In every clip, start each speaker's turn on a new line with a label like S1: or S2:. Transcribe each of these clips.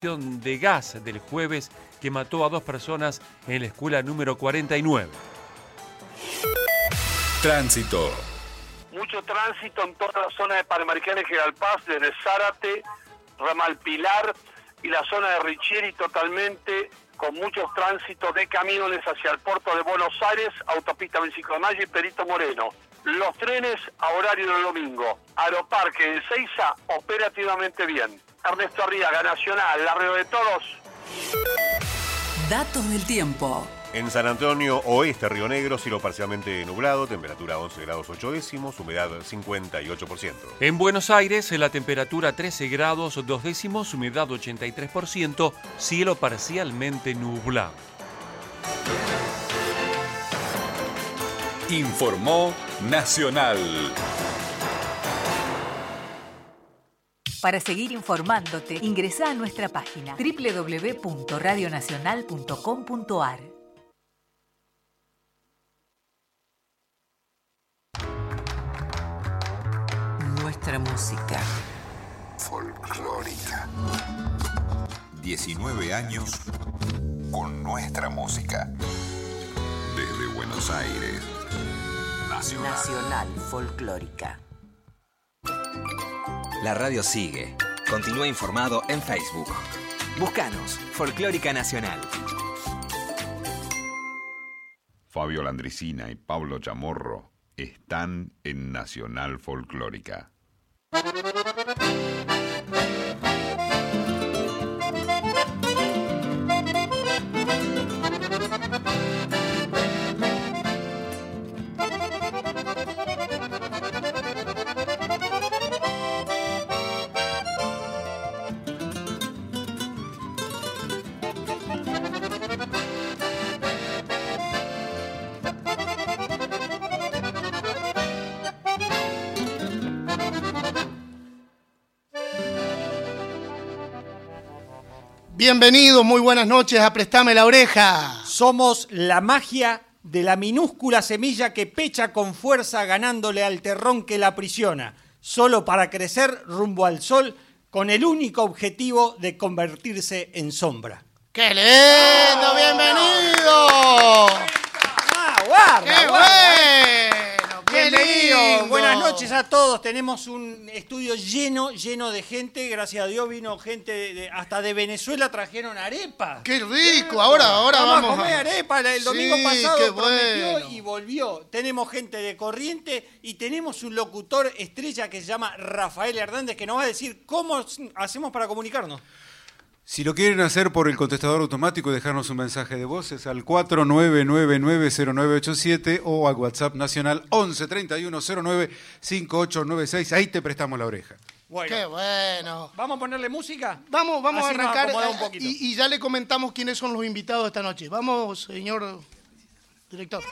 S1: de gas del jueves que mató a dos personas en la escuela número 49.
S2: Tránsito.
S3: Mucho tránsito en toda la zona de Panamericana y General Paz, desde Zárate, Ramal Pilar y la zona de Richieri totalmente con muchos tránsitos de camiones hacia el puerto de Buenos Aires, autopista 25 de Mayo y Perito Moreno. Los trenes a horario del domingo. Aeroparque de Seiza operativamente bien. Ernesto Arriaga, Nacional, la Río de Todos.
S4: Datos del tiempo.
S5: En San Antonio, oeste, Río Negro, cielo parcialmente nublado, temperatura 11 grados 8 décimos, humedad 58%.
S1: En Buenos Aires, la temperatura 13 grados 2 décimos, humedad 83%, cielo parcialmente nublado.
S2: Informó Nacional.
S4: Para seguir informándote, ingresa a nuestra página www.radionacional.com.ar. Nuestra música.
S2: Folclórica. 19 años con nuestra música. Desde Buenos Aires. Nacional.
S4: Nacional Folclórica.
S6: La radio sigue. Continúa informado en Facebook. Búscanos, Folclórica Nacional.
S2: Fabio Landricina y Pablo Chamorro están en Nacional Folclórica.
S7: Bienvenidos, muy buenas noches a Prestame la Oreja.
S8: Somos la magia de la minúscula semilla que pecha con fuerza ganándole al terrón que la aprisiona, solo para crecer rumbo al sol con el único objetivo de convertirse en sombra.
S7: ¡Qué lindo! ¡Bienvenido!
S8: ¡Ah,
S7: ¡Qué bueno!
S8: Buenas noches a todos. Tenemos un estudio lleno, lleno de gente. Gracias a Dios vino gente de- hasta de Venezuela trajeron arepas.
S7: ¡Qué rico! Ahora, ahora
S8: vamos,
S7: vamos
S8: a comer arepa. El domingo
S7: Sí,
S8: pasado
S7: qué
S8: prometió
S7: bueno.
S8: y volvió. Tenemos gente de corriente y tenemos un locutor estrella que se llama Rafael Hernández que nos va a decir cómo hacemos para comunicarnos.
S9: Si lo quieren hacer por el contestador automático y dejarnos un mensaje de voz, es al 49990987 o al WhatsApp nacional 1131095896. Ahí te prestamos la oreja.
S8: Bueno,
S7: ¡Qué bueno!
S8: ¿vamos a ponerle música?
S7: Vamos, vamos
S8: Así
S7: a arrancar
S8: un
S7: eh,
S8: poquito.
S7: y, y ya le comentamos quiénes son los invitados esta noche. Vamos, señor director.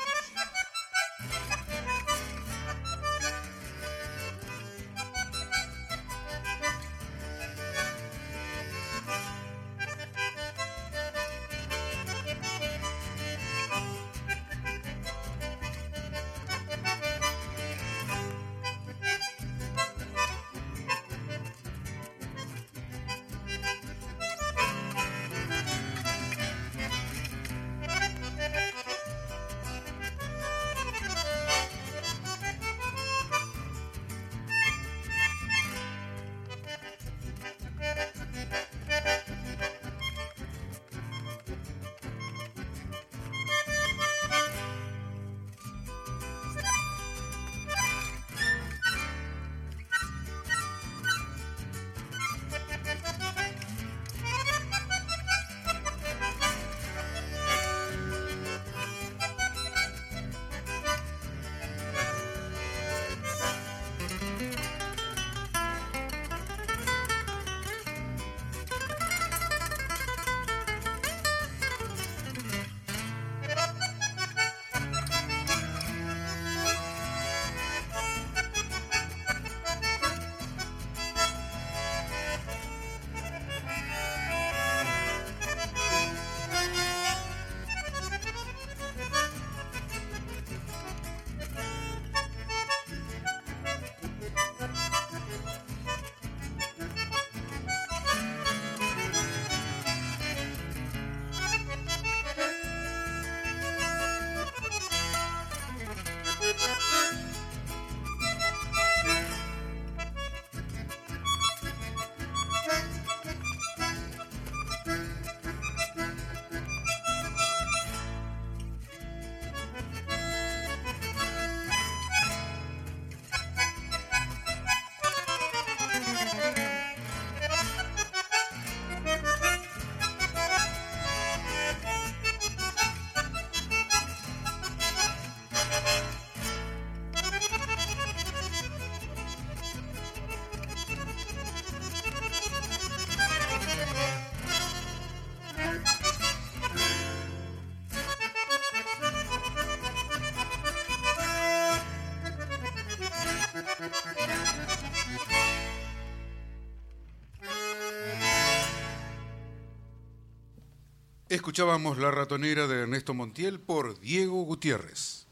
S9: Escuchábamos La ratonera de Ernesto Montiel por Diego Gutiérrez.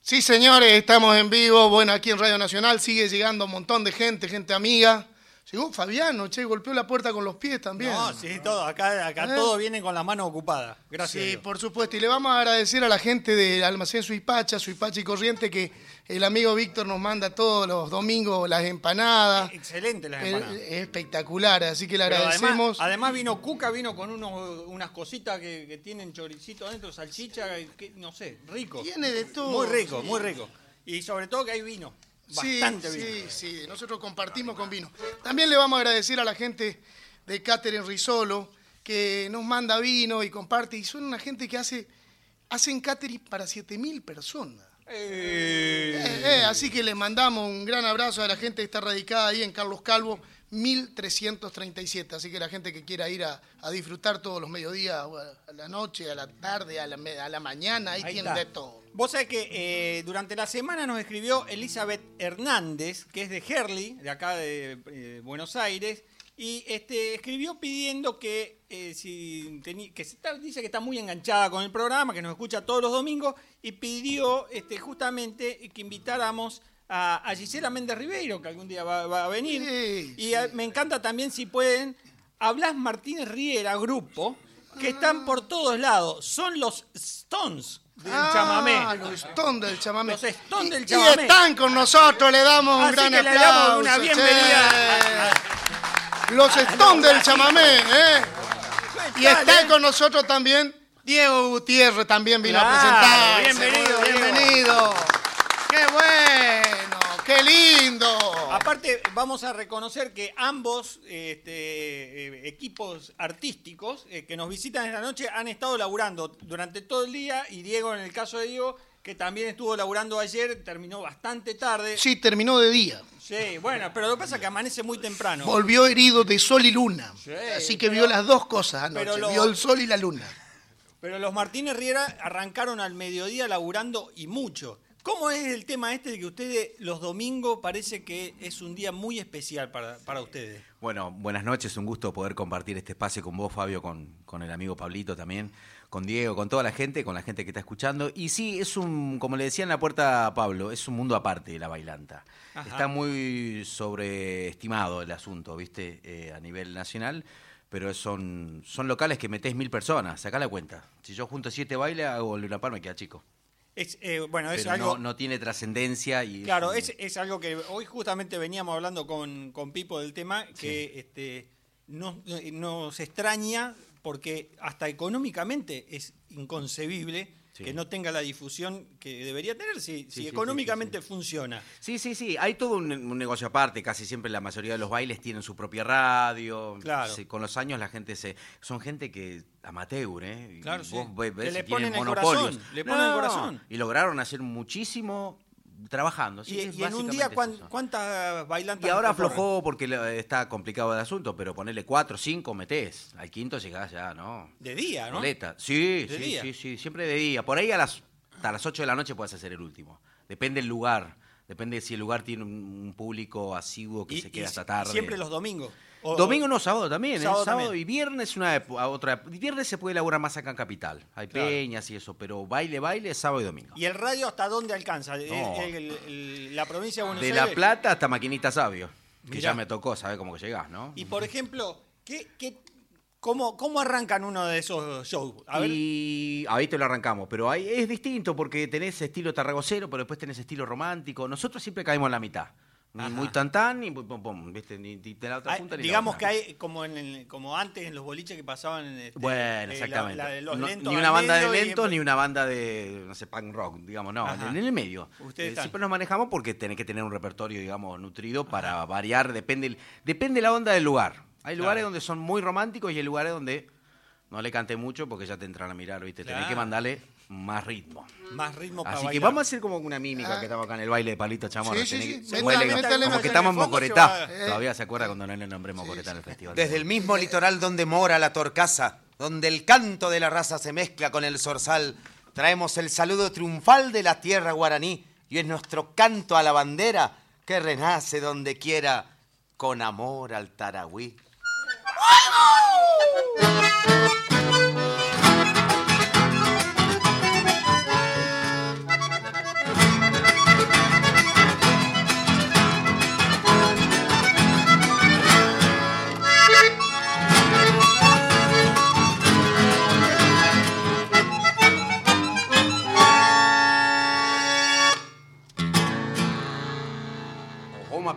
S7: Sí, señores, estamos en vivo. Bueno, aquí en Radio Nacional sigue llegando un montón de gente, gente amiga. Llegó Fabiano, che, golpeó la puerta con los pies también.
S8: No, sí, todo. Acá, acá
S7: ¿Eh?
S8: todo viene con la mano ocupada. Gracias.
S7: Sí, por supuesto. Y le vamos a agradecer a la gente del almacén Suipacha, Suipacha y Corriente, que el amigo Víctor nos manda todos los domingos las empanadas.
S8: Excelente las empanadas.
S7: Es espectacular, así que le agradecemos.
S8: Además, además vino Cuca, vino con unos, unas cositas que, que tienen choricito adentro, salchicha, que- no sé, rico.
S7: Tiene de todo.
S8: Muy rico, muy rico. Y sobre todo que hay vino.
S7: Sí,
S8: Bastante
S7: sí,
S8: vino.
S7: sí, nosotros compartimos con vino. También le vamos a agradecer a la gente de Catherine Risolo, que nos manda vino y comparte, y son una gente que hace, hacen catering para 7.000 personas. Eh, eh, así que le mandamos un gran abrazo a la gente que está radicada ahí en Carlos Calvo, 1337. Así que la gente que quiera ir a, a disfrutar todos los mediodías, a la noche, a la tarde, a la, me- a la mañana, ahí,
S8: Ahí
S7: tienen
S8: está.
S7: de todo.
S8: Vos sabés que eh, durante la semana nos escribió Elizabeth Hernández, que es de Herley, de acá de eh, Buenos Aires, y este, escribió pidiendo que, eh, si que está- dice que está muy enganchada con el programa, que nos escucha todos los domingos, y pidió este, justamente que invitáramos a, a Gisela Méndez Ribeiro, que algún día va, va a venir.
S7: Sí,
S8: y a- me encanta también, si pueden, a Blas Martínez Riera, grupo, que están por todos lados. Son los Stones del
S7: Ah,
S8: chamamé.
S7: Los Stones del chamamé.
S8: Los Stones del
S7: Y-
S8: chamamé.
S7: Y están con nosotros, le damos un
S8: Así
S7: gran
S8: que le
S7: aplauso.
S8: damos una bienvenida.
S7: Los Stones del chamamé, ¿eh? Y está con nosotros también Diego Gutiérrez, también vino
S8: Claro,
S7: a presentarse.
S8: bienvenido, Diego.
S7: Bienvenido. ¡Qué bueno! ¡Qué lindo!
S8: Aparte, vamos a reconocer que ambos este, eh, equipos artísticos eh, que nos visitan esta noche han estado laburando durante todo el día y Diego, en el caso de Diego, que también estuvo laburando ayer, terminó bastante tarde.
S7: Sí, terminó de día.
S8: Sí, bueno, pero lo que pasa es que amanece muy temprano.
S7: Volvió herido de sol y luna.
S8: Sí,
S7: Así que
S8: pero-
S7: vio las dos cosas anoche.
S8: pero lo-
S7: Vio el sol y la luna.
S8: Pero los Martínez Riera arrancaron al mediodía laburando y mucho. ¿Cómo es el tema este de que ustedes los domingos parece que es un día muy especial para, para ustedes?
S10: Bueno, buenas noches, un gusto poder compartir este espacio con vos, Fabio, con, con el amigo Pablito también, con Diego, con toda la gente, con la gente que está escuchando. Y sí, es un, como le decía en la puerta a Pablo, es un mundo aparte la bailanta.
S8: Ajá.
S10: Está muy sobreestimado el asunto, ¿viste? Eh, a nivel nacional, pero son, son locales que metés mil personas, sacá la cuenta. Si yo junto siete bailes, hago el Luna Par, me queda chico.
S8: Es, eh, bueno, es
S10: Pero
S8: algo...
S10: no, no tiene trascendencia y...
S8: Claro,
S10: es
S8: es, algo que hoy justamente veníamos hablando con, con Pipo del tema, que este, nos, nos extraña porque hasta económicamente es inconcebible
S10: Sí.
S8: que no tenga la difusión que debería tener si, si
S10: sí, sí,
S8: económicamente funciona.
S10: Sí, sí, sí. Hay todo un, un negocio aparte. Casi siempre la mayoría de los bailes tienen su propia radio.
S8: Claro.
S10: Se- con los años la gente se. Son gente que. amateur, ¿eh? Y
S8: Claro, sí.
S10: vos ve- ves
S8: Que le
S10: si tienen
S8: ponen el
S10: monopolios.
S8: corazón, le ponen el corazón.
S10: Y lograron hacer muchísimo trabajando. Sí,
S8: y, y en un día,
S10: es
S8: ¿cuán-
S10: eso.
S8: ¿cuántas bailantes?
S10: Y ahora aflojó porque está complicado el asunto, pero ponerle cuatro, cinco, metés. Al quinto llegás ya, ¿no?
S8: De día, ¿no?
S10: Boleta. Sí,
S8: De
S10: sí,
S8: día.
S10: sí, sí, siempre de día. Por ahí a las, hasta las 8 de la noche puedes hacer el último. Depende del lugar. Depende si el lugar tiene un, un público asiduo que
S8: Y-
S10: se
S8: y
S10: queda
S8: si-
S10: hasta tarde.
S8: Siempre los domingos. O-
S10: Domingo no, sábado también. ¿eh?
S8: Sábado también.
S10: y viernes una otra. Viernes se puede elaborar más acá en Capital. Hay
S8: Claro.
S10: peñas y eso, pero baile, baile, sábado y domingo.
S8: ¿Y el radio hasta dónde alcanza? El-
S10: No.
S8: el- el- el- la provincia de Buenos
S10: De
S8: Aires.
S10: La Plata hasta Maquinita Sabio. Que
S8: Mirá.
S10: ya me tocó, ¿sabes cómo que llegás, no?
S8: Y por ejemplo, ¿qué, qué, cómo, ¿cómo arrancan uno de esos shows? A ver,
S10: Y ahí te lo arrancamos, pero ahí es distinto porque tenés estilo tarragocero, pero después tenés estilo romántico. Nosotros siempre caemos en la mitad. Ni
S8: Ajá.
S10: muy tantán, ni pum, pum, ¿viste? Ni, ni de la otra punta ni la
S8: digamos
S10: otra.
S8: que hay como en el- como antes en los boliches que pasaban en este,
S10: Bueno,
S8: eh, la-
S10: exactamente.
S8: la de los
S10: No-
S8: lentos
S10: ni una banda de lentos, ni una banda de, no sé, punk rock, digamos, no,
S8: Ajá.
S10: en el medio. Eh, siempre nos manejamos porque tenés que tener un repertorio, digamos, nutrido para variar, depende, depende la onda del lugar. Hay lugares
S8: Claro.
S10: donde son muy románticos y hay lugares donde no le cante mucho porque ya te entran a mirar, ¿viste? Tenés
S8: Claro.
S10: que mandarle más ritmo.
S8: más ritmo para
S10: Así que vamos a hacer como una mímica que estamos acá en el baile de Palito Chamorro.
S7: Sí, sí, sí.
S10: que-
S7: Métale,
S10: como que estamos en Mocoretá.
S8: se
S7: va-
S10: Todavía se acuerda cuando no le nombré Mocoretá en el festival.
S11: Desde el mismo litoral donde mora la torcaza, donde el canto de la raza se mezcla con el zorzal, traemos el saludo triunfal de la tierra guaraní y es nuestro canto a la bandera que renace donde quiera con amor al Taragüí.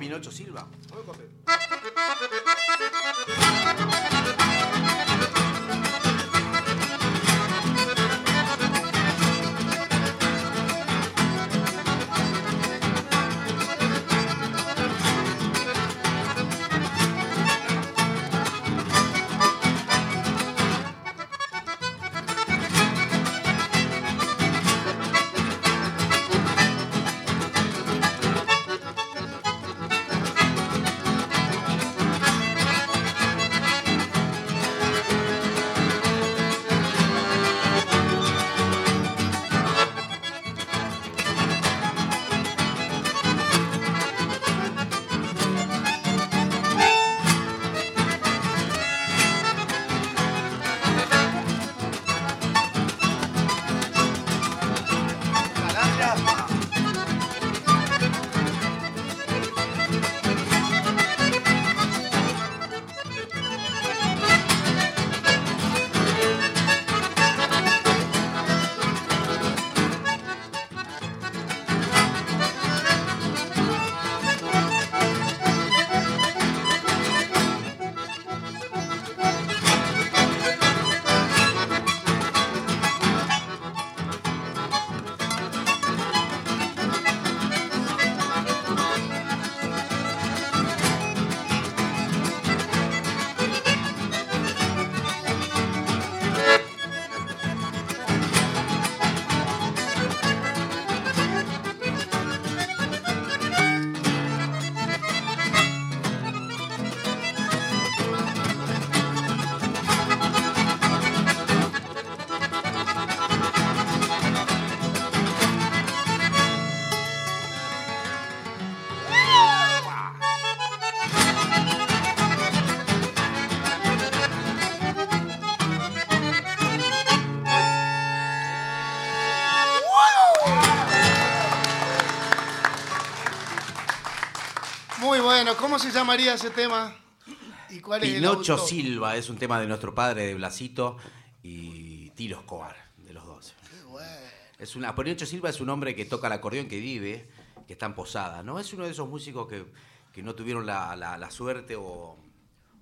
S10: Pinocho Silva.
S7: ¿Cómo se llamaría ese tema? ¿Y cuál es
S10: Pinocho? Silva es un tema de nuestro padre de Blasito y Tilo Escobar, de los dos. Es una, Pinocho Silva es un hombre que toca el acordeón, que vive, que está en Posada, ¿no? Es uno de esos músicos que, que no tuvieron la, la- la suerte o,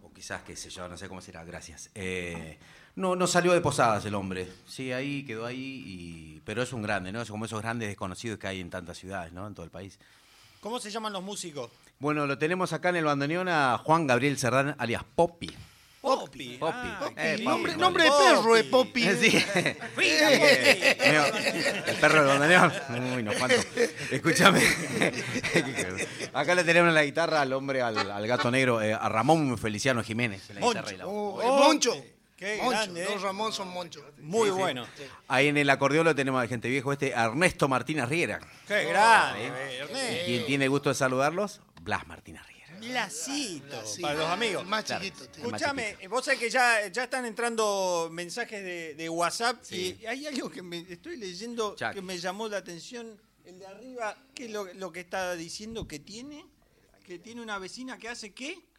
S10: o quizás, qué sé yo, no sé cómo será, gracias. Eh, no, no salió de Posadas el hombre, sí, ahí quedó ahí, y, pero es un grande, ¿no? Es como esos grandes desconocidos que hay en tantas ciudades, ¿no? En todo el país.
S8: ¿Cómo se llaman los músicos?
S10: Bueno, lo tenemos acá en el bandoneón a Juan Gabriel Serrán, alias Poppy.
S8: Poppy.
S10: Poppy.
S8: Ah,
S10: Eh,
S8: Poppy.
S7: Nombre, de perro, eh, Poppy.
S10: Sí. Eh, Meo, el perro del bandoneón. Uy, no cuánto. Escúchame. Acá le tenemos en la guitarra al hombre, al, al gato negro, eh, a Ramón Feliciano Jiménez. la guitarra y la.
S7: Oh, eh, Moncho.
S8: Qué
S7: Moncho.
S8: grande, eh.
S7: Los Ramón son Moncho.
S8: Muy
S10: Sí, sí.
S8: bueno.
S10: Ahí en el acordeón lo tenemos de gente viejo, este Ernesto Martínez Riera.
S8: Qué grande, eh, Ernesto.
S10: ¿Quién tiene gusto de saludarlos? Blas Martínez Riera.
S8: Blasito,
S7: Sí,
S8: para los amigos.
S7: Más
S10: Claro.
S7: chiquito. tío.
S8: Vos sabés que ya, ya están entrando mensajes de, de WhatsApp y hay algo que me estoy leyendo
S10: Chac.
S8: que me llamó la atención. El de arriba, ¿qué es lo, lo que está diciendo que tiene? Que tiene una vecina que hace qué?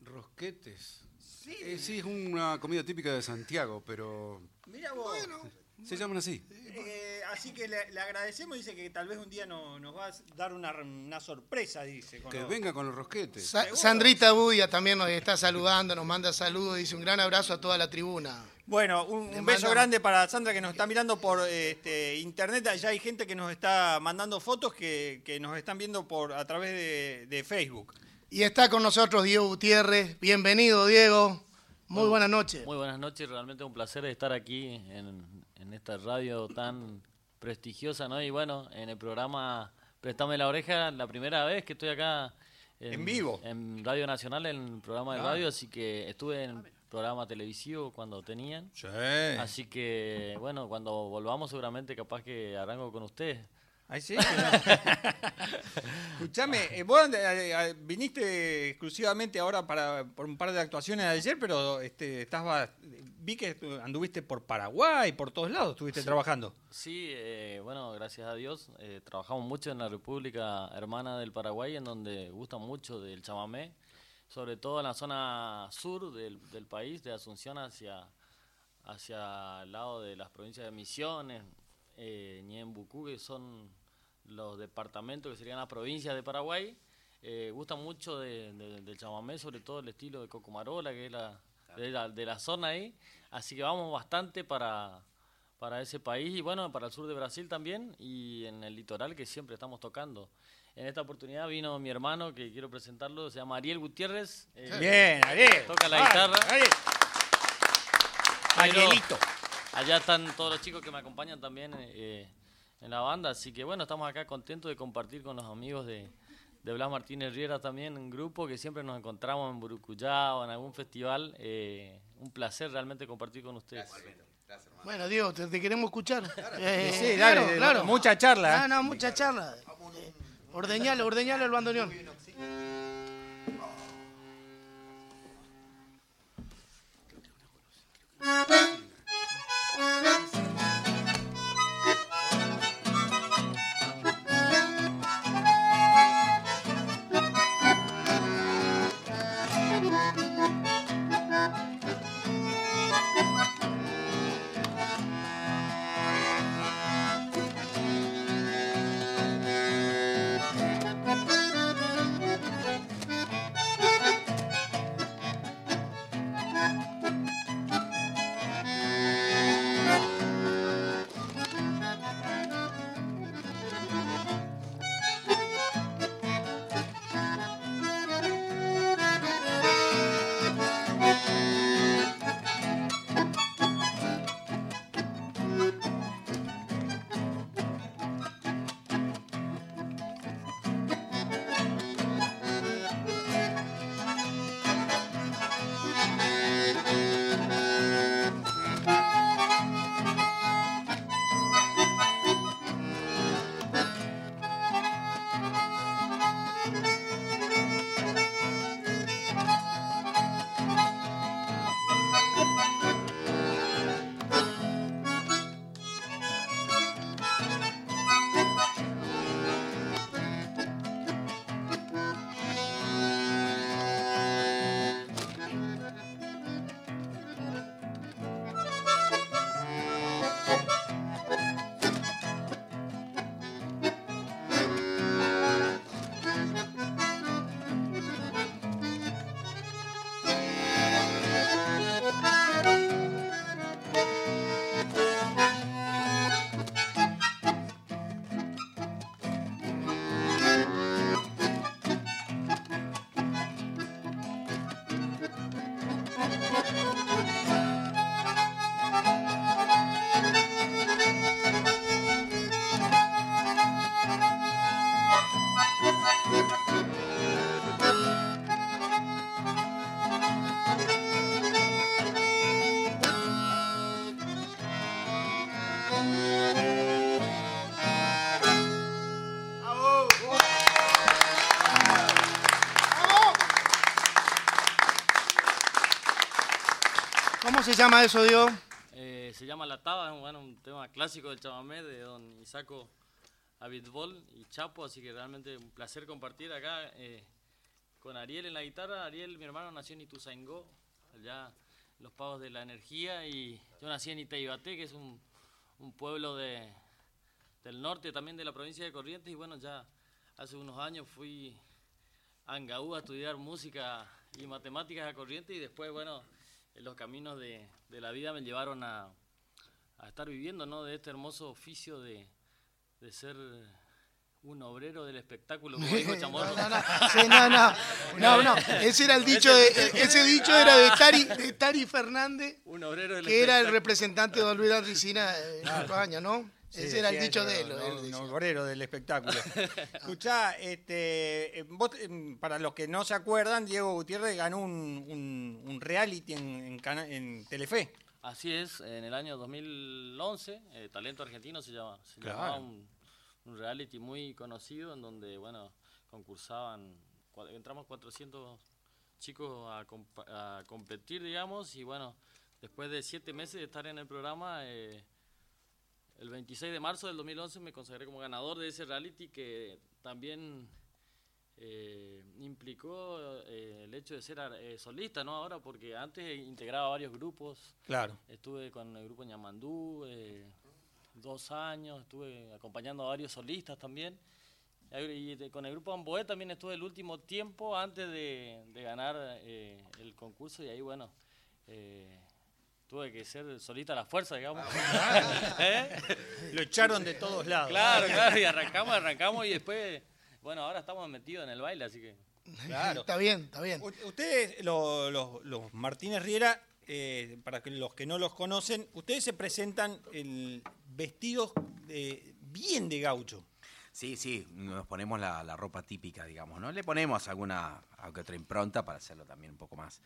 S9: Rosquetes. Sí. sí, es una comida típica de Santiago, pero
S8: Mira vos.
S9: Se llaman así.
S8: Eh, así que le, le agradecemos, dice que tal vez un día no- nos va a dar una, una sorpresa, dice. con
S9: Que
S8: los-
S9: venga con los rosquetes.
S7: Sa-
S8: Seguro.
S7: Sandrita Budia también nos está saludando, nos manda saludos, dice un gran abrazo a toda la tribuna.
S8: Bueno, un, beso grande para Sandra que nos está mirando por este, internet. Ya hay gente que nos está mandando fotos que, que nos están viendo por a través de, de Facebook.
S7: Y está con nosotros Diego Gutiérrez. Bienvenido, Diego. Muy buenas noches.
S12: Muy buenas noches, realmente un placer estar aquí en, en esta radio tan prestigiosa, ¿no? Y bueno, en el programa Préstame la oreja, la primera vez que estoy acá
S8: En vivo.
S12: En Radio Nacional, en el programa de
S8: Ah.
S12: radio, así que estuve en programa televisivo cuando tenían.
S8: Sí.
S12: Así que, bueno, cuando volvamos seguramente capaz que arranco con ustedes.
S8: Ahí sí. Escuchame, eh, vos eh, eh, viniste exclusivamente ahora para por un par de actuaciones de ayer, pero este, estabas, vi que anduviste por Paraguay, por todos lados estuviste trabajando.
S12: Sí, eh, bueno, gracias a Dios. eh, trabajamos mucho en la República Hermana del Paraguay, en donde gusta mucho del chamamé, sobre todo en la zona sur del, del país, de Asunción hacia, hacia el lado de las provincias de Misiones, eh, Ñembucú, que son los departamentos que serían las provincias de Paraguay. eh, gusta mucho de- de- del chamamé, sobre todo el estilo de Cocomarola, que es la, de, la, de la zona ahí. Así que vamos bastante para, para ese país y bueno, para el sur de Brasil también y en el litoral que siempre estamos tocando. En esta oportunidad vino mi hermano, que quiero presentarlo, se llama Ariel Gutiérrez. eh,
S8: Bien, Ariel.
S12: Toca la guitarra.
S8: Ariel.
S12: Pero
S8: Arielito.
S12: Allá están todos los chicos que me acompañan también eh, en la banda, así que bueno, estamos acá contentos de compartir con los amigos de, de Blas Martínez Riera también en grupo, que siempre nos encontramos en Burucuyá o en algún festival. eh, un placer realmente compartir con ustedes.
S7: Bueno, Diego, te, te queremos escuchar.
S8: Sí, sí, dale, mucha charla, ¿eh?
S7: No, no, mucha charla. Eh, Ordeñale, ordeñale el bandoneón. Se llama eso, Diego?
S12: Eh, se llama La Taba, es bueno, un tema clásico del chamamé de don Isaco Abitbol y Chapo, así que realmente un placer compartir acá eh, con Ariel en la guitarra. Ariel, mi hermano, nació en Ituzaingó, allá en los pagos de la energía, y yo nací en Itaibaté, que es un, un pueblo de, del norte también de la provincia de Corrientes, y bueno, ya hace unos años fui a Angaú a estudiar música y matemáticas a Corrientes, y después, bueno, en los caminos de, de la vida me llevaron a, a estar viviendo ¿no? de este hermoso oficio de, de ser un obrero del espectáculo, como dijo Chamorro.
S7: No, no, no. Sí, no, no. No, no. Ese era el dicho de, ese dicho era de Tari, de Tari Fernández,
S12: Un obrero del
S7: que era el representante de Don Luis Ricina en España, ¿no?
S8: Sí,
S7: Ese era el dicho de él.
S8: obrero del espectáculo. Escuchá, este, eh, vos, eh, para los que no se acuerdan, Diego Gutiérrez ganó un, un- un reality en, en cana- en Telefe.
S12: Así es, en el año 2011, eh, Talento Argentino se llama, se
S8: Claro.
S12: llamaba un, un reality muy conocido en donde, bueno, concursaban, entramos 400 chicos a, a competir, digamos, y bueno, después de siete meses de estar en el programa, eh, el 26 de marzo del 2011 me consagré como ganador de ese reality que también eh, implicó eh, el hecho de ser eh, solista, ¿no? Ahora, porque antes integraba varios grupos.
S8: Claro.
S12: Estuve con el grupo Ñamandú dos años, estuve acompañando a varios solistas también. Y de- con el grupo Amboé también estuve el último tiempo antes de, de ganar el concurso y ahí, bueno, eh, tuve que ser solita a la fuerza, digamos. ¿Eh?
S8: Lo echaron de todos lados.
S12: Claro, claro, y arrancamos, arrancamos y después, bueno, ahora estamos metidos en el baile, así que...
S8: Claro.
S7: Está bien, está bien.
S8: U- Ustedes, lo- los, los Martínez Riera, eh, para que los que no los conocen, ustedes se presentan el, vestidos de- bien de gaucho.
S10: Sí, sí, nos ponemos la, la ropa típica, digamos, ¿no? Le ponemos alguna, alguna otra impronta para hacerlo también un poco más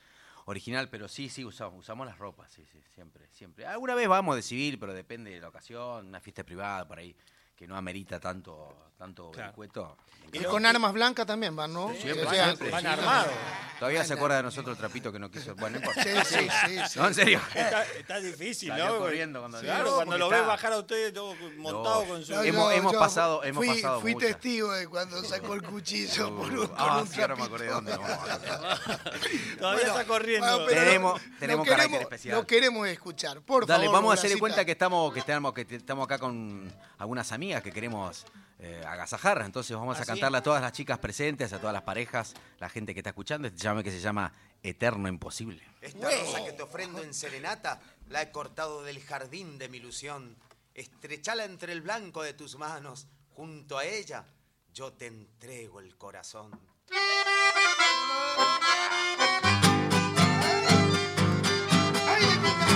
S10: original, pero sí, sí, usamos, usamos las ropas, sí, sí, siempre, siempre. Alguna vez vamos de civil, pero depende de la ocasión, una fiesta privada por ahí, que no amerita tanto, tanto vericueto.
S7: Y con armas blancas también van, ¿no?
S10: Siempre,
S7: O sea,
S10: siempre.
S7: van armados.
S10: Todavía se acuerda de nosotros el trapito que no quiso. Bueno, no importa.
S7: Sí, sí, sí, sí.
S10: No, en serio.
S8: Está, está difícil,
S10: Salió
S8: ¿no?
S10: corriendo cuando-
S8: claro, cuando lo ves bajar a ustedes todo montado
S10: No,
S8: con su...
S7: No,
S10: Hemos-
S7: yo-
S10: hemos
S7: yo
S10: pasado- hemos
S7: fui,
S10: pasado
S7: Fui
S10: muchas.
S7: testigo de cuando sacó el cuchillo por un, con
S10: Ah,
S7: un
S10: sí, ahora me acordé de dónde. vamos a-
S8: Todavía está corriendo.
S10: Tenemos-
S7: lo-
S10: tenemos
S7: lo
S10: carácter
S7: queremos-
S10: especial.
S7: Lo queremos escuchar, por
S10: Dale,
S7: favor.
S10: vamos a hacerle cuenta que estamos, que estamos, que estamos acá con algunas amigas que queremos eh, agasajar. Entonces vamos
S7: ¿Ah,
S10: a
S7: sí?
S10: cantarle a todas las chicas presentes, a todas las parejas, la gente que está escuchando. Este llame que se llama Eterno Imposible.
S11: Esta rosa que te ofrendo en serenata la he cortado del jardín de mi ilusión. Estrechala entre el blanco de tus manos. Junto a ella yo te entrego el corazón.
S13: Mi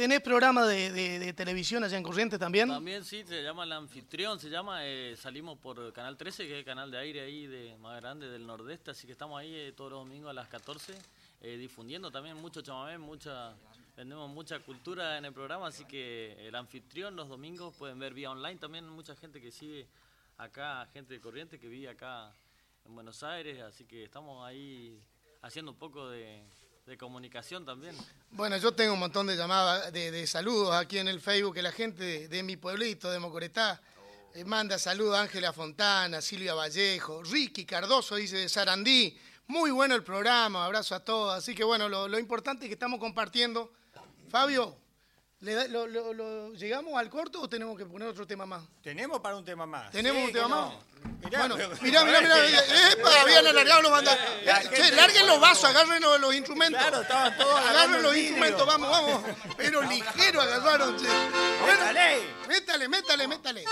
S7: ¿tenés programa de, de- televisión allá en Corrientes también?
S12: También sí, se llama El Anfitrión, se llama, eh, salimos por Canal 13, que es el canal de aire ahí de, más grande del nordeste, así que estamos ahí eh, todos los domingos a las 14, eh, difundiendo también mucho chamamé, mucha, vendemos mucha cultura en el programa, así que El Anfitrión los domingos pueden ver vía online también, mucha gente que sigue acá, gente de Corrientes que vive acá en Buenos Aires, así que estamos ahí haciendo un poco de, de comunicación también.
S7: Bueno, yo tengo un montón de llamadas, de, de saludos aquí en el Facebook, que la gente de, de mi pueblito, de Mocoretá, eh, manda saludos a Ángela Fontana, Silvia Vallejo, Ricky Cardoso dice de Sarandí. Muy bueno el programa, abrazo a todos. Así que bueno, lo, lo importante es que estamos compartiendo. Fabio, ¿le lo- lo- lo- ¿llegamos al corto o tenemos que poner otro tema más?
S8: Tenemos para un tema más.
S7: ¿Tenemos
S8: Sí,
S7: un tema
S8: no.
S7: más?
S8: Mirá,
S7: bueno,
S8: pero-
S7: mirá, mirá, mirá. ¡Epa! Habían alargado los Che, larguen los vasos, agarren los, los instrumentos.
S8: Claro, estaban todos
S7: Agarren los instrumentos, vamos, vamos. Pero ligero agarraron, che. Bueno,
S8: Métale.
S7: métale, métale, métale.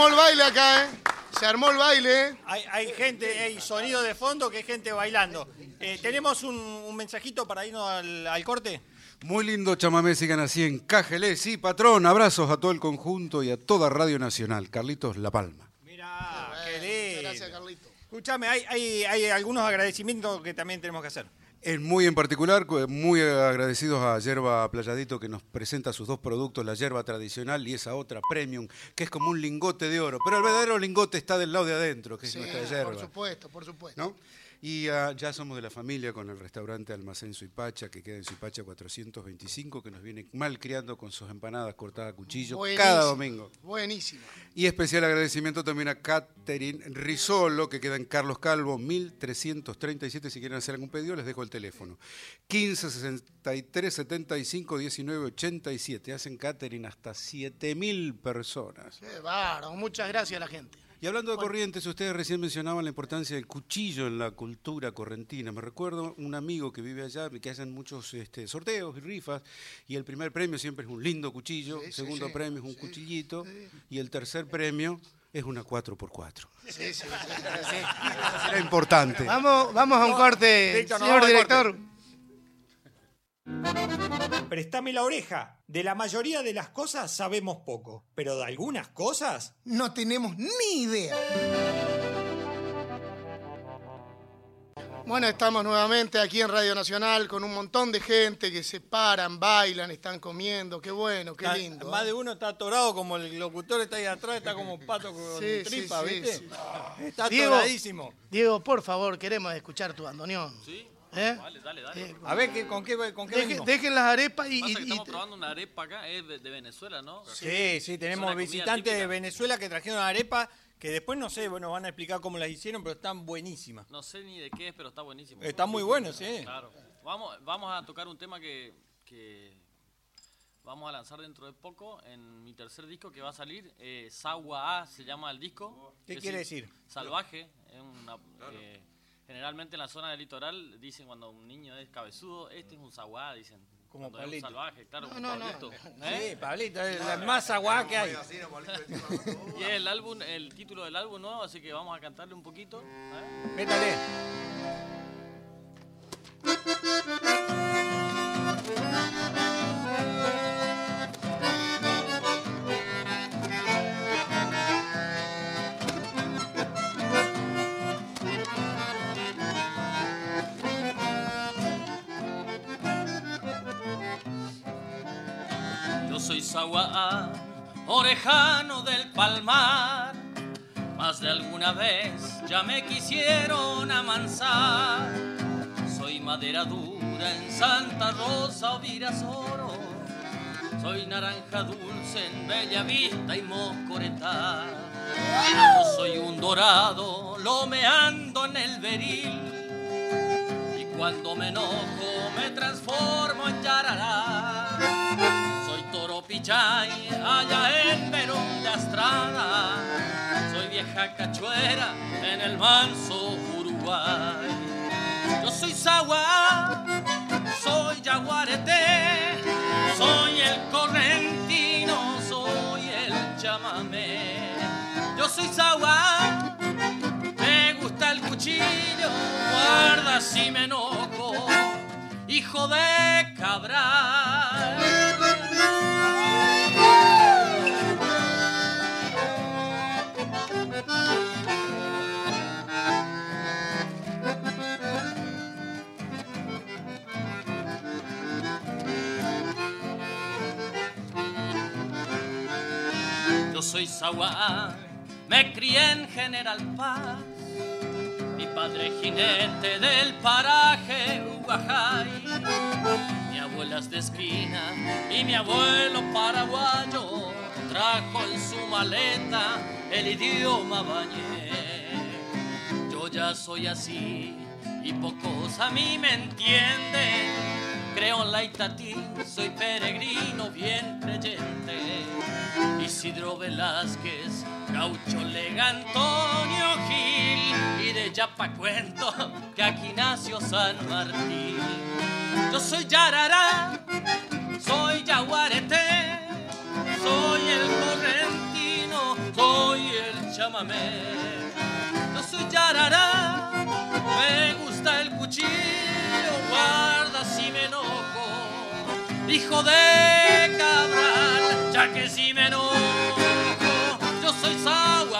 S7: Armó el baile acá, ¿eh? Se armó el baile, ¿eh?
S8: Hay, hay gente, hay sonido de fondo que hay gente bailando. Eh, ¿Tenemos un, un mensajito para irnos al, al corte?
S9: Muy lindo chamamé, sigan así, encájele. Sí, patrón, abrazos a todo el conjunto y a toda Radio Nacional. Carlitos La Palma.
S8: Mirá, qué lindo.
S7: Gracias, Carlito.
S8: Escúchame, hay, hay, hay algunos agradecimientos que también tenemos que hacer.
S9: En muy en particular, cu- muy agradecidos a Yerba Playadito que nos presenta sus dos productos, la yerba tradicional y esa otra premium, que es como un lingote de oro. Pero el verdadero lingote está del lado de adentro, que es
S7: Sí,
S9: nuestra yerba.
S7: por supuesto, por supuesto.
S9: ¿no? Y ah, ya somos de la familia con el restaurante Almacén Suipacha, que queda en Suipacha 425, que nos viene mal criando con sus empanadas cortadas a cuchillo
S7: Buenísimo,
S9: cada domingo.
S7: Buenísimo.
S9: Y especial agradecimiento también a Catherine Risolo, que queda en Carlos Calvo, 1337. Si quieren hacer algún pedido, les dejo el teléfono. 15 63 75 19 87. Hacen Catherine hasta 7000 personas.
S7: Qué bárbaro. Muchas gracias a la gente.
S9: Y hablando de corrientes, ustedes recién mencionaban la importancia del cuchillo en la cultura correntina. Me recuerdo un amigo que vive allá, que hacen muchos este, sorteos y rifas, y el primer premio siempre es un lindo cuchillo, el segundo
S7: sí,
S9: premio es un cuchillito, y el tercer premio es una 4x4.
S7: Sí, sí, sí.
S9: Era importante.
S7: Vamos, vamos a un corte, señor director.
S8: Préstame la oreja. De la mayoría de las cosas sabemos poco, pero de algunas cosas
S7: No tenemos ni idea. Bueno, estamos nuevamente aquí en Radio Nacional con un montón de gente que se paran, bailan, están comiendo. Qué bueno, qué
S8: Está-
S7: lindo.
S8: Más
S7: ¿eh?
S8: de uno está atorado como el locutor está ahí atrás, está como pato con
S7: Sí, sí,
S8: tripa,
S7: sí,
S8: ¿viste?
S7: sí.
S8: Está
S7: Diego,
S8: atoradísimo.
S7: Diego, por favor, queremos escuchar tu bandoneón.
S12: Sí.
S7: ¿Eh?
S12: Dale, dale, dale.
S7: Eh,
S8: A ver, ¿qué, ¿con qué, con qué
S7: Deje- dejen las arepas y,
S12: Pasa
S7: y-
S12: que
S7: y-
S12: estamos probando una arepa acá, es de, de Venezuela, ¿no?
S8: Sí, sí, tenemos visitantes de. Venezuela que trajeron arepa, que después no sé, bueno, van a explicar cómo las hicieron, pero están buenísimas.
S12: No sé ni de qué es, pero está buenísimo.
S8: Está muy bueno, sí.
S12: Claro. Vamos, vamos a tocar un tema que, que vamos a lanzar dentro de poco en mi tercer disco que va a salir. Eh, Sagua A se llama el disco.
S8: ¿Qué
S12: Es
S8: quiere decir?
S12: Salvaje. Es una, eh, generalmente en la zona del litoral dicen cuando un niño es cabezudo, este es un Sagua, dicen.
S8: Como
S12: Cuando es un
S8: Pablito.
S12: salvaje, claro,
S8: No,
S12: como
S8: no, no.
S12: Pablito.
S8: Sí,
S12: ¿Eh?
S8: Pablito, es la más aguada que hay.
S12: y es el álbum, el título del álbum nuevo, así que vamos a cantarle un poquito. ¿eh?
S8: Métale.
S12: Orejano del palmar. Más de alguna vez ya me quisieron amansar. Soy madera dura en Santa Rosa o Virasoro. Soy naranja dulce en Bella Vista y Moscoretá. Soy un dorado lomeando en el beril. Y cuando me enojo me transformo en yarará. Soy vieja cachuera en el manso Uruguay. Yo soy sagua, soy yaguareté, soy el correntino, soy el chamamé. Yo soy sagua, me gusta el cuchillo, guarda si me enojo, hijo de cabral. Soy Saguá, me crié en General Paz. Mi padre jinete del paraje Uguajay. Mi abuela es de esquina y mi abuelo paraguayo trajo en su maleta el idioma bañé. Yo ya soy así y pocos a mí me entienden. Creo en la Itatí, soy peregrino bien creyente. Isidro Velázquez, Gaucho Lega Antonio Gil y de Yapa cuento que aquí nació San Martín. Yo soy Yarará, soy Yaguareté, soy el correntino, soy
S14: chamamé. Yo soy yarará, me gusta el cuchillo, guarda si me enojo. Hijo de cabral, ya que si me enojo, yo soy sagua.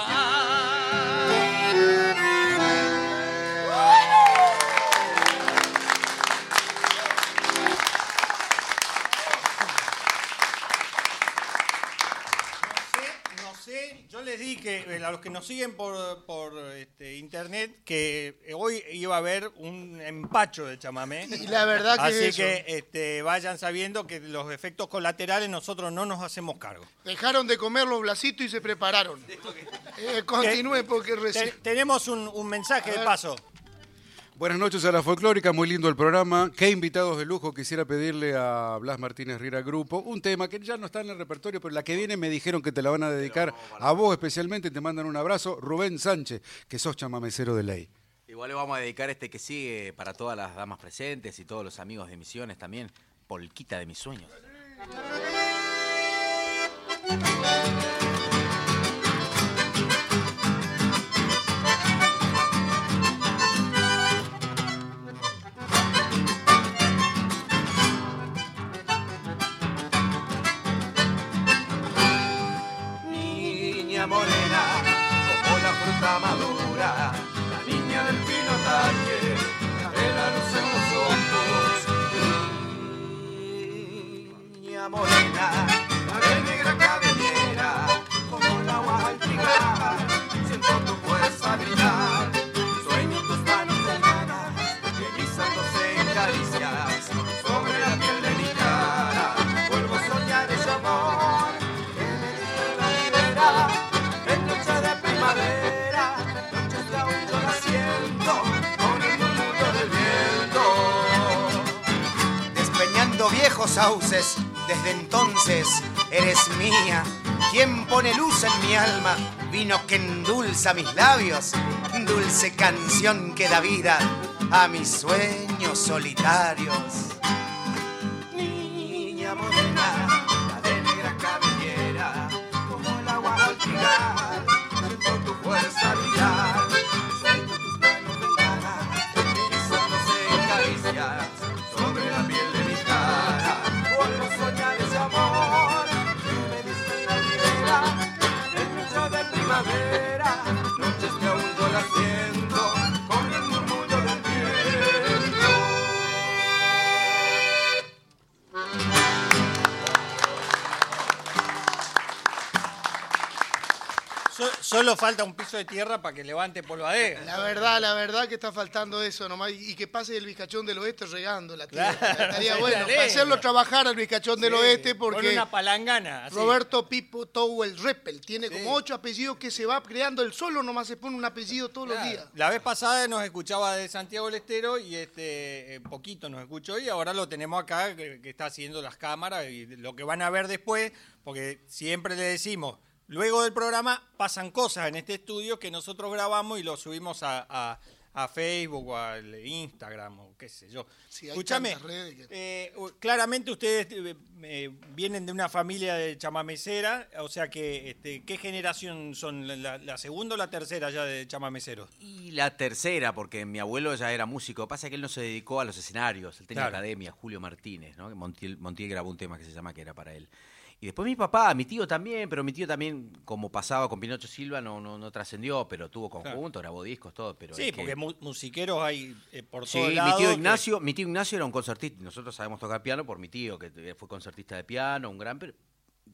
S8: Dije eh, a los que nos siguen por, por, este, internet que eh, hoy iba a haber un empacho de chamamé.
S7: Y la verdad que
S8: Así
S7: es eso.
S8: que este, vayan sabiendo que los efectos colaterales nosotros no nos hacemos cargo.
S7: Dejaron de comer los blasitos y se prepararon. Eh, continúe porque recién...
S8: tenemos un, un mensaje de paso.
S9: Buenas noches a la folclórica, muy lindo el programa. Qué invitados de lujo quisiera pedirle a Blas Martínez Riera Grupo. Un tema que ya no está en el repertorio, pero la que viene me dijeron que te la van a dedicar a vos especialmente. Te mandan un abrazo. Rubén Sánchez, que sos chamamecero de ley.
S10: Igual le vamos a dedicar este que sigue para todas las damas presentes y todos los amigos de Misiones también. Polquita de mis sueños.
S11: Desde entonces eres mía. Quien pone luz en mi alma, vino que endulza mis labios, dulce canción que da vida a mis sueños solitarios.
S13: Niña morena,
S8: solo falta un piso de tierra para que levante polvadera.
S7: La verdad, la verdad que está faltando eso nomás. Y y que pase el bizcachón del oeste regando la tierra.
S8: Claro,
S7: Estaría
S8: la
S7: bueno. Para hacerlo trabajar al bizcachón del
S8: Sí,
S7: oeste
S8: Con
S7: porque
S8: una palangana. así.
S7: Roberto Pipo Towell Reppel tiene como ocho apellidos que se va creando el solo, nomás se pone un apellido todos los días.
S8: La vez pasada nos escuchaba de Santiago del Estero y este eh, poquito nos escuchó y ahora lo tenemos acá que, que está haciendo las cámaras y lo que van a ver después, porque siempre le decimos, luego del programa pasan cosas en este estudio que nosotros grabamos y lo subimos a, a- a Facebook o al Instagram o qué sé yo.
S7: Sí,
S8: Escúchame,
S7: que-
S8: eh, claramente ustedes eh, eh, vienen de una familia de chamamecera, o sea que, este, ¿qué generación son? ¿La, segunda o la tercera ya de chamameceros?
S10: Y la tercera, porque mi abuelo ya era músico. Pasa que él no se dedicó a los escenarios. Él tenía
S8: Claro.
S10: academia, Julio Martínez, ¿no? Que Montiel, Montiel grabó un tema que se llama que era para él. Y después mi papá, mi tío también, pero mi tío también, como pasaba con Pinocho Silva, no, no, no trascendió, pero tuvo conjunto, grabó discos, todo. Pero
S8: Sí,
S10: que-
S8: porque mu- musiqueros hay eh, por
S10: Sí,
S8: todos
S10: mi
S8: lados.
S10: tío
S8: que-
S10: Ignacio, mi tío Ignacio era un concertista. Nosotros sabemos tocar piano por mi tío, que fue concertista de piano, un gran, pero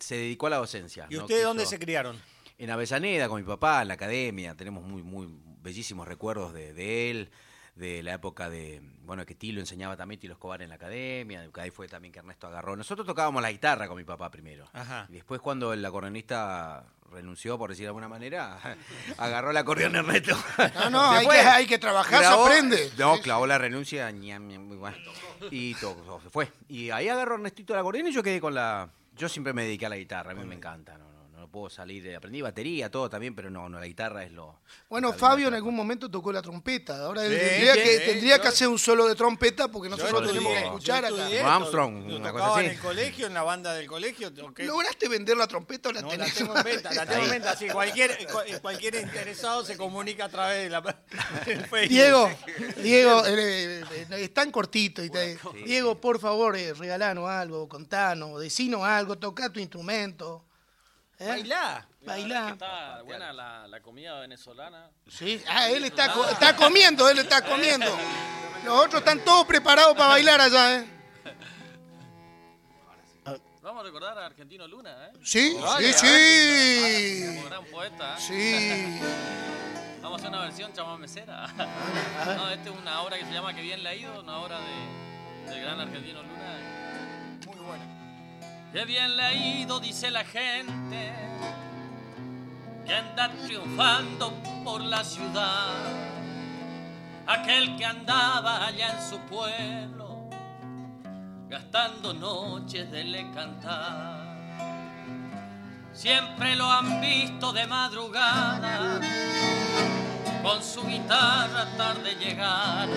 S10: se dedicó a la docencia.
S8: ¿Y ustedes dónde se criaron?
S10: En Avellaneda, con mi papá, en la academia. Tenemos muy, muy bellísimos recuerdos de, de él, de la época de, bueno, que Tilo enseñaba también, Tilo Escobar en la academia, que ahí fue también que Ernesto agarró. Nosotros tocábamos la guitarra con mi papá primero.
S8: Ajá.
S10: Y después cuando el acordeonista renunció, por decir de alguna manera, agarró el acordeón Ernesto.
S7: No, no, hay que, hay que trabajar, se aprende.
S10: No, clavó la renuncia ñam, ñam, muy bueno. y todo, se fue. Y ahí agarró Ernestito el acordeón y yo quedé con la... Yo siempre me dediqué a la guitarra, a mí me encanta, no, no, puedo salir. eh, Aprendí batería, todo también, pero no, no, la guitarra es lo...
S7: Bueno, Fabio en algún momento tocó la trompeta. Ahora él
S8: Sí,
S7: tendría,
S8: sí,
S7: que,
S8: sí,
S7: tendría
S8: yo-
S7: que hacer un solo de trompeta porque nosotros tenemos que escuchar acá.
S10: Como Armstrong, una cosa
S8: en
S10: así.
S8: el colegio, en la banda del colegio. toqué-
S7: ¿Lograste vender la trompeta o la
S8: No,
S7: tenés?
S8: la tengo en venta, la tengo en venta, sí. Cualquier, cu- cualquier interesado se comunica a través de la, Facebook.
S7: Diego, Diego, eh, eh, eh, es tan cortito. Y te- Diego, por favor, eh, regalanos algo, contanos, decinos algo, toca tu instrumento. ¿Eh?
S8: Bailá.
S7: Bailá.
S12: Está buena la, la comida venezolana.
S7: Sí, ah, él está, co- está comiendo, él está comiendo. Los otros están todos preparados para bailar allá, ¿eh?
S12: Vamos a recordar a Argentino Luna, ¿eh?
S7: Sí,
S12: Vale,
S7: sí,
S12: ver,
S7: sí.
S12: Como gran poeta. ¿eh?
S7: Sí.
S12: Vamos a hacer una versión chamamecera. No, esta es una obra que se llama Que bien le ha ido, una obra de, del gran Argentino Luna.
S8: Muy buena.
S12: Qué bien le ha ido, dice la gente, que anda triunfando por la ciudad. Aquel que andaba allá en su pueblo, gastando noches de le cantar. Siempre lo han visto de madrugada, con su guitarra tarde llegar,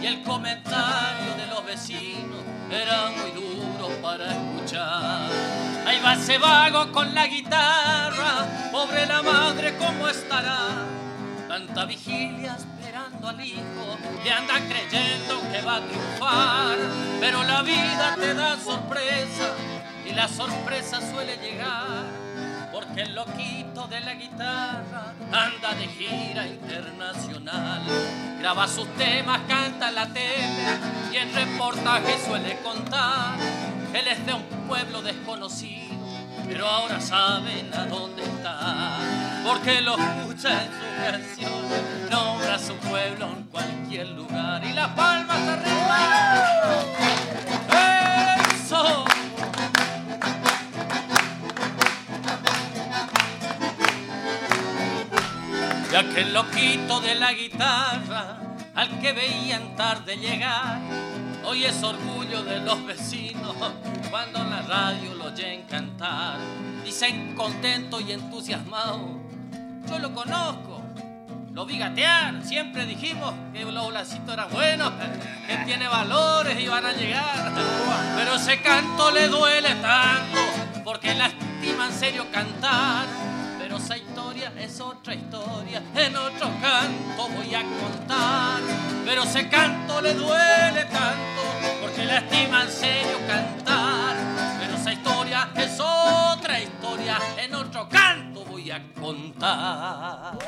S12: y el comentario de los vecinos era muy duro para escuchar. Ahí va ese vago con la guitarra, pobre la madre, ¿cómo estará? Tanta vigilia esperando al hijo, le anda creyendo que va a triunfar, pero la vida te da sorpresa y la sorpresa suele llegar. El loquito de la guitarra anda de gira internacional. Graba sus temas, canta en la tele y en reportaje suele contar. Él es de un pueblo desconocido, pero ahora saben a dónde está. Porque lo escucha en su canción, nombra su pueblo en cualquier lugar. Y las palmas arriba. ¡Eso! Y aquel loquito de la guitarra, al que veían tarde llegar, hoy es orgullo de los vecinos cuando la radio lo oyen cantar. Dicen contento y entusiasmado, yo lo conozco, lo vi gatear, siempre dijimos que los blacitos eran buenos, que tiene valores y van a llegar. Pero ese canto le duele tanto, porque lastima en serio cantar. Pero esa historia es otra historia, en otro canto voy a contar. Pero ese canto le duele tanto, porque lastima en serio cantar. Pero esa historia es otra historia, en otro canto voy a contar.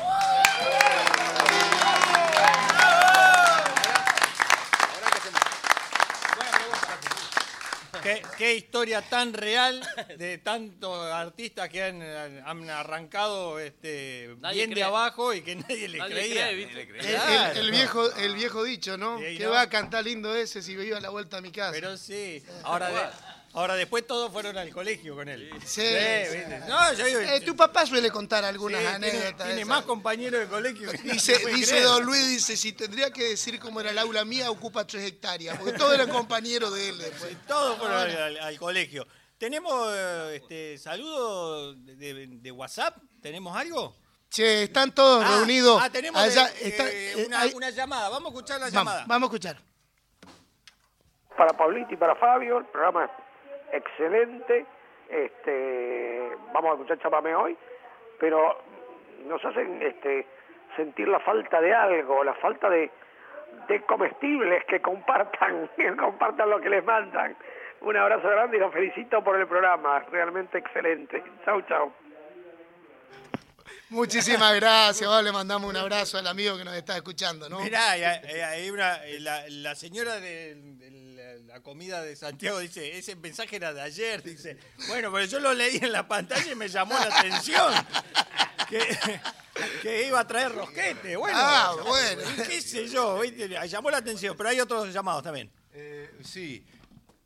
S8: ¿Qué, qué historia tan real de tantos artistas que han, han arrancado este,
S12: Nadie
S8: bien de abajo y que nadie le
S12: Nadie
S8: creía.
S12: cree, ¿viste?
S7: El, el- el viejo, el viejo dicho, ¿no? Que
S8: ¿no?
S7: va a cantar lindo ese si me iba a la vuelta a mi casa.
S8: Pero sí, ahora, de- ahora después todos fueron al colegio con él.
S7: Sí.
S8: ¿viste? No, yo digo,
S7: Eh, tu papá suele contar algunas
S8: sí,
S7: anécdotas.
S8: tiene más compañeros de colegio que
S7: Dice,
S8: no puede
S7: dice
S8: creer.
S7: Don Luis, dice, si tendría que decir cómo era el aula mía, ocupa tres hectáreas, porque todos eran compañeros de él después.
S8: Todos fueron al, al- al colegio. ¿Tenemos eh, este, saludos de, WhatsApp? ¿Tenemos algo?
S7: Che, están todos
S8: Ah,
S7: reunidos.
S8: Ah, tenemos
S7: allá.
S8: de-
S7: está-
S8: eh, una,
S7: hay-
S8: una llamada. Vamos a escuchar la
S7: vamos,
S8: llamada.
S7: vamos a escuchar.
S15: para Pablito y para Fabio, el programa es excelente. Este, vamos a escuchar chamamé hoy, pero nos hacen este, sentir la falta de algo, la falta de, de comestibles que compartan, que compartan lo que les mandan. Un abrazo grande y los felicito por el programa, realmente excelente. Chau, chau.
S7: Muchísimas gracias, vale, le mandamos un abrazo al amigo que nos está escuchando, ¿no?
S8: Mirá, hay- hay- hay una- eh, la, la señora de, de la- la comida de Santiago dice, ese mensaje era de ayer, dice, bueno, pero yo lo leí en la pantalla y me llamó la atención. Que, que iba a traer rosquete, bueno.
S7: Ah, bueno.
S8: ¿Qué sé yo? ¿viste? Llamó la atención, pero hay otros llamados también.
S9: Eh, sí,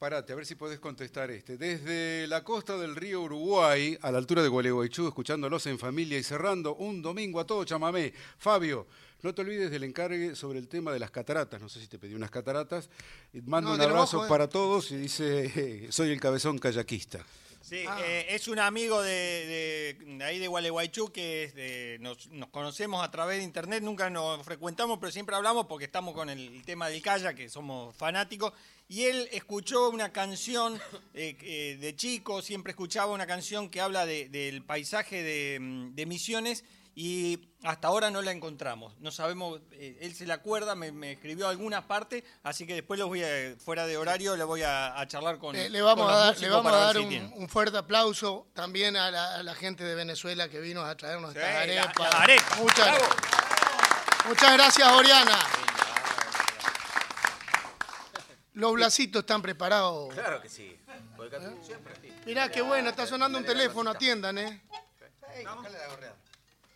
S9: parate, a ver si podés contestar este. Desde la costa del río Uruguay, a la altura de Gualeguaychú, escuchándolos en familia y cerrando un domingo a todo chamamé. Fabio, no te olvides del encargue sobre el tema de las cataratas. No sé si te pedí unas cataratas. Y Mando
S7: No,
S9: un abrazo
S7: bajo, eh.
S9: para todos y dice, soy el cabezón kayakista.
S8: Sí, eh, es un amigo de, de- de ahí de Gualeguaychú que es de- nos, nos conocemos a través de internet, nunca nos frecuentamos, pero siempre hablamos porque estamos con el, tema del Calla, que somos fanáticos. Y él escuchó una canción eh, eh, de chico, siempre escuchaba una canción que habla de- del paisaje de Misiones y hasta ahora no la encontramos. No sabemos, eh, él se la acuerda, me, me escribió algunas partes, así que después los voy a, fuera de horario, le voy a, a charlar con
S7: Le, le vamos
S8: con
S7: a dar, le vamos a dar
S8: si
S7: un, fuerte aplauso también a la, a la gente de Venezuela que vino a traernos
S8: Sí,
S7: estas arepas. Muchas,
S8: bravo.
S7: muchas gracias, Oriana. Los blasitos están preparados.
S10: Claro que sí. Sí.
S7: Mirá qué bueno, está sonando un teléfono, atiendan, ¿eh?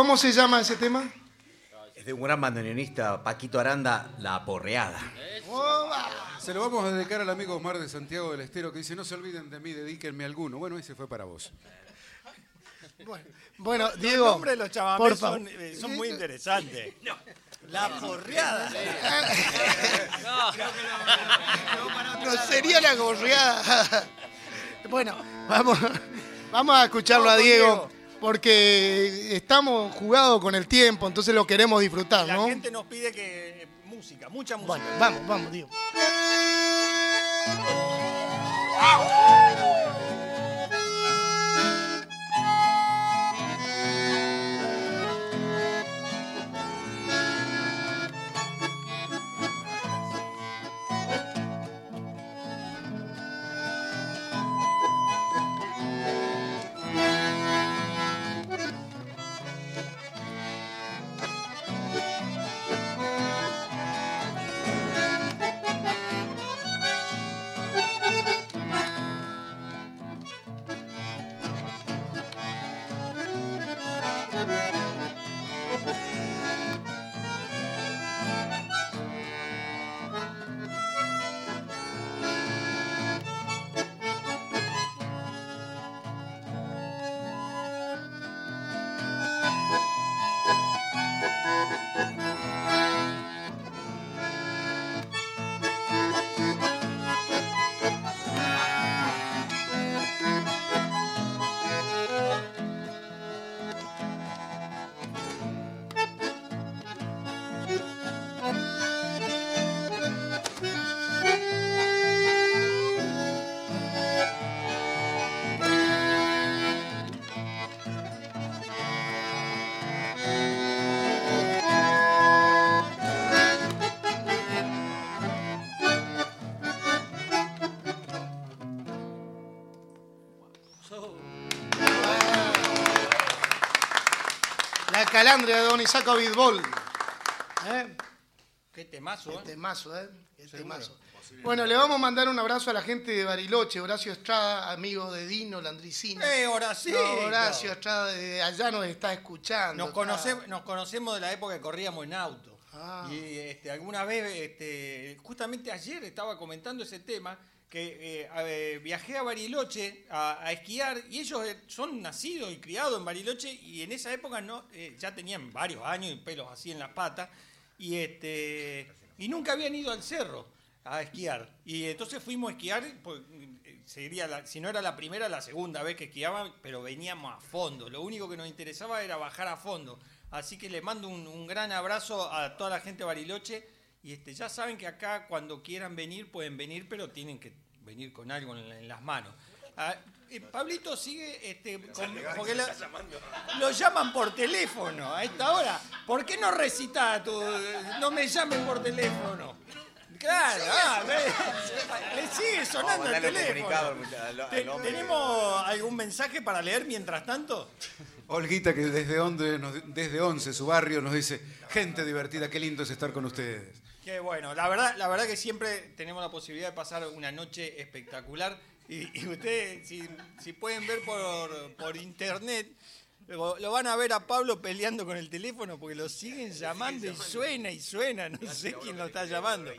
S7: ¿Cómo se llama ese tema?
S10: Es de un gran bandoneonista, Paquito Aranda, La Porreada.
S9: Se lo vamos a dedicar al amigo Omar de Santiago del Estero que dice, no se olviden de mí, dedíquenme alguno. Bueno, ese fue para vos.
S7: Bueno,
S8: Los
S7: Diego,
S8: nombres de los chamamés
S7: por favor.
S8: son, eh, son muy interesantes. La porreada.
S7: No sería la gorreada. Bueno, vamos, vamos a escucharlo
S8: Vamos
S7: a Diego. Porque estamos jugados con el tiempo, entonces lo queremos disfrutar,
S8: La
S7: ¿no?
S8: gente nos pide que música, mucha música.
S7: Bueno, vamos, vamos, Diego. Calandria de Don Isaac Vidbol. ¿Eh?
S8: Qué temazo,
S7: Qué
S8: ¿eh?
S7: temazo, ¿eh? Qué
S8: Seguro.
S7: temazo. Bueno, le vamos a mandar un abrazo a la gente de Bariloche, Horacio Estrada, amigo de Dino Landricina.
S8: ¡Eh, Horacito!
S7: No, Horacio Estrada de allá nos está escuchando.
S8: Nos, conocemos, nos conocemos de la época que corríamos en auto.
S7: Ah.
S8: Y este, alguna vez, este, justamente ayer estaba comentando ese tema, que eh, ver, viajé a Bariloche a, esquiar y ellos eh, son nacidos y criados en Bariloche y en esa época no, eh, ya tenían varios años y pelos así en las patas y, este, y nunca habían ido al cerro a esquiar. Y entonces fuimos a esquiar, pues, eh, sería la- si no era la primera, la segunda vez que esquiaban, pero veníamos a fondo. Lo único que nos interesaba era bajar a fondo. Así que le mando un, un gran abrazo a toda la gente de Bariloche. Y este, ya saben que acá cuando quieran venir, pueden venir, pero tienen que venir con algo en, en las manos. Ah, eh, Pablito sigue, este, con- porque la- lo llaman por teléfono a esta hora. ¿Por qué no recita tu, no me llamen por teléfono? Claro, ah, ve, le sigue sonando el teléfono.
S11: al.
S8: ¿Tenemos algún mensaje para leer mientras tanto?
S9: Olguita, que desde Once, nos- desde Once, su barrio, nos dice, gente divertida, qué lindo es estar con ustedes.
S8: Qué bueno, la verdad, la verdad que siempre tenemos la posibilidad de pasar una noche espectacular. Y, y ustedes, si, si pueden ver por, por internet, lo, lo van a ver a Pablo peleando con el teléfono porque lo siguen llamando y suena y suena, no sé quién lo está llamando.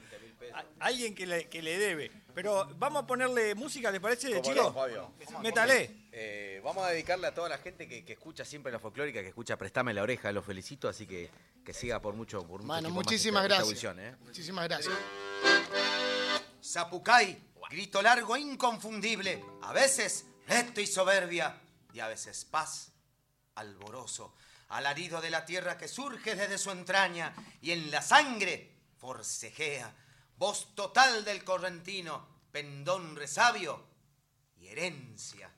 S8: A- Alguien que le, que le debe. Pero vamos a ponerle música, ¿les parece,
S10: ¿Cómo
S8: chicos? Métale.
S10: Eh, vamos a dedicarle a toda la gente que, que escucha siempre la folclórica, que escucha Prestame la oreja, los felicito, así que que siga por mucho, por mucho más
S7: muchísimas gracias.
S10: ¿eh?
S7: Muchísimas gracias.
S11: Zapucay, grito largo inconfundible, a veces recto y soberbia, y a veces paz, alboroso, alarido de la tierra que surge desde su entraña y en la sangre forcejea, voz total del correntino, pendón resabio y herencia.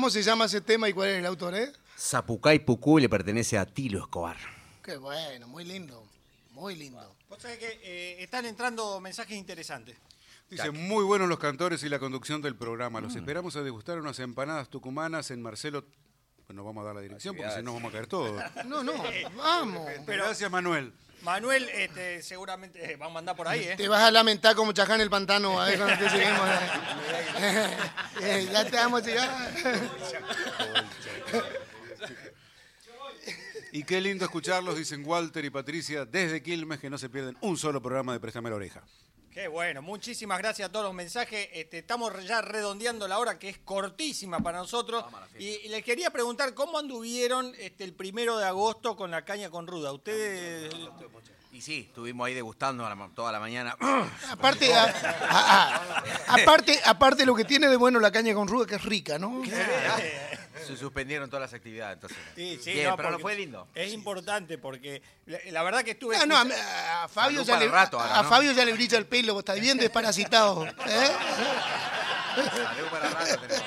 S7: ¿Cómo se llama ese tema y cuál es el autor, eh?
S10: Zapucay Pucú le pertenece a Tilo Escobar.
S7: Qué bueno, muy lindo. Muy lindo.
S8: Vos sabés que eh, están entrando mensajes interesantes.
S9: Dice, muy buenos los cantores y la conducción del programa. Los esperamos a degustar unas empanadas tucumanas en Marcelo... Bueno, vamos a dar la dirección porque si no vamos a caer todos.
S7: No, no, vamos.
S8: Pero-
S9: Gracias, Manuel.
S8: Manuel, este, seguramente eh, va a mandar por ahí, ¿eh?
S7: Te vas a lamentar como Chaján el pantano, a ver cuando te lleguemos. Eh, ya te vamos a llegar.
S9: Y qué lindo escucharlos, dicen Walter y Patricia, desde Quilmes, que no se pierden un solo programa de Préstame la Oreja.
S8: Qué bueno, muchísimas gracias a todos los mensajes. Este, estamos ya redondeando la hora que es cortísima para nosotros. Y, y les quería preguntar cómo anduvieron este, el primero de agosto con la caña con ruda. Ustedes.
S10: Y sí, estuvimos ahí degustando a la- toda la mañana.
S7: Aparte, a- a- a- aparte, aparte lo que tiene de bueno la caña con ruda que es rica, ¿no?
S10: Se suspendieron todas las actividades. Entonces.
S8: Sí, sí,
S10: Bien,
S8: no,
S10: pero no fue lindo.
S8: Es importante porque la, la verdad que estuve.
S7: Ah, no, a, Fabio ya le,
S10: rato ahora,
S7: a
S10: ¿no?
S7: Fabio ya le brilla el pelo, está bien desparasitado. ¿eh?
S10: Salud para rato tenemos.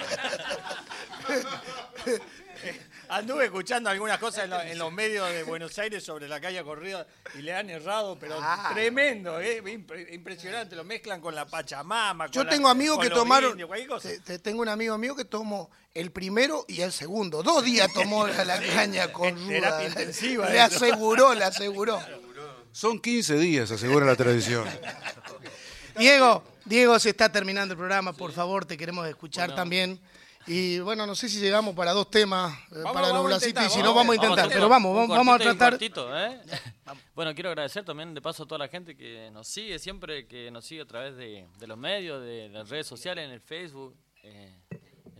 S8: Anduve escuchando algunas cosas en, lo- en los medios de Buenos Aires sobre la calle corrida y le han errado, pero
S7: Ah.
S8: tremendo, ¿eh? Impre- impresionante. Lo mezclan con la Pachamama.
S7: Yo
S8: con la-
S7: tengo amigos
S8: con
S7: que tomaron.
S8: indios, cualquier cosa.
S7: te- te- tengo un amigo mío que tomó el primero y el segundo. Dos días tomó la, la caña con ruda.
S8: intensiva
S7: Le
S8: eso.
S7: aseguró, le aseguró.
S9: Son 15 días, asegura la tradición.
S7: Diego, Diego, se está terminando el programa. Por favor, te queremos escuchar también. Y bueno, no sé si llegamos para dos temas eh,
S12: Vamos,
S7: para
S12: vamos a
S7: Noblacito y
S12: intentar,
S7: si no vamos a intentar. Pero vamos, vamos, vamos a tratar.
S12: cortito, ¿eh? Bueno, quiero agradecer también de paso a toda la gente que nos sigue siempre, que nos sigue a través de, de los medios, de las redes sociales, en el Facebook. eh,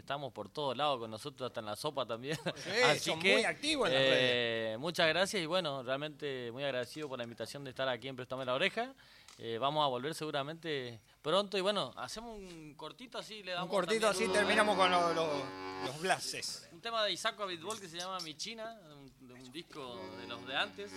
S12: estamos por todos lados con nosotros, hasta en la sopa también. Así
S8: son
S12: que,
S8: muy activos en las
S12: eh, Muchas gracias y bueno, realmente muy agradecido por la invitación de estar aquí en Préstame la Oreja. Eh, vamos a volver seguramente pronto y bueno, hacemos un cortito así, le damos
S8: Un cortito así terminamos con lo- lo- los blases.
S12: un tema de Isaac Abitbol que se llama Mi China, un, de un disco de los de antes.
S8: Y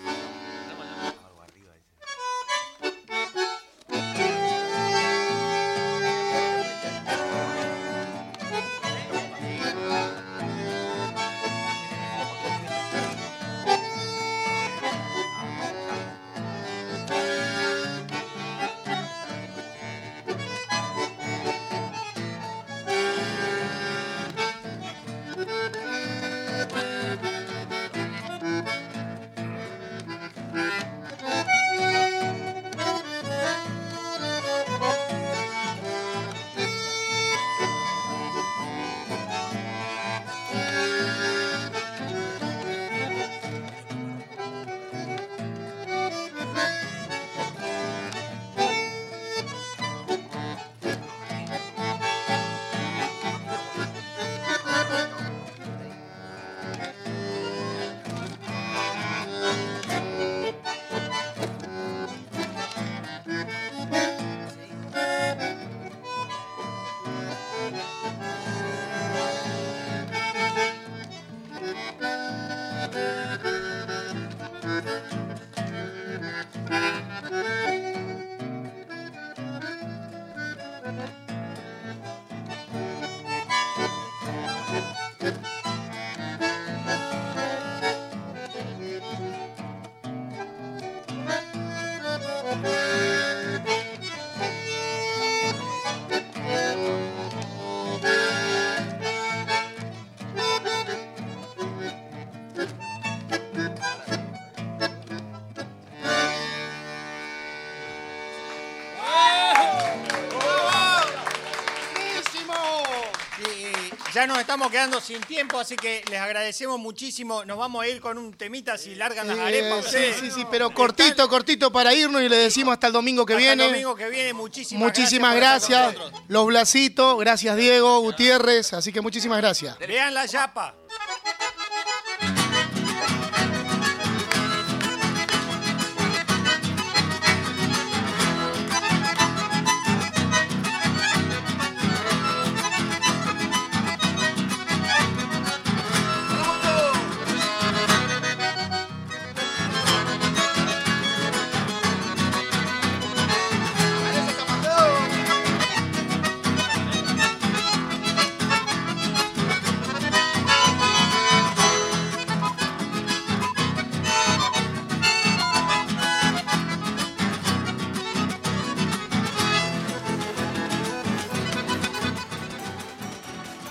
S8: ya nos estamos quedando sin tiempo, así que les agradecemos muchísimo. Nos vamos a ir con un temita si largan las
S7: Eh,
S8: arepas.
S7: sí,
S8: ustedes.
S7: sí, sí, pero cortito, cortito para irnos y le decimos hasta el domingo que
S8: Hasta
S7: viene.
S8: el domingo que viene, muchísimas,
S7: Muchísimas
S8: gracias.
S7: gracias. Los Blasitos, gracias Diego, Gutiérrez, así que muchísimas gracias.
S8: Vean la yapa.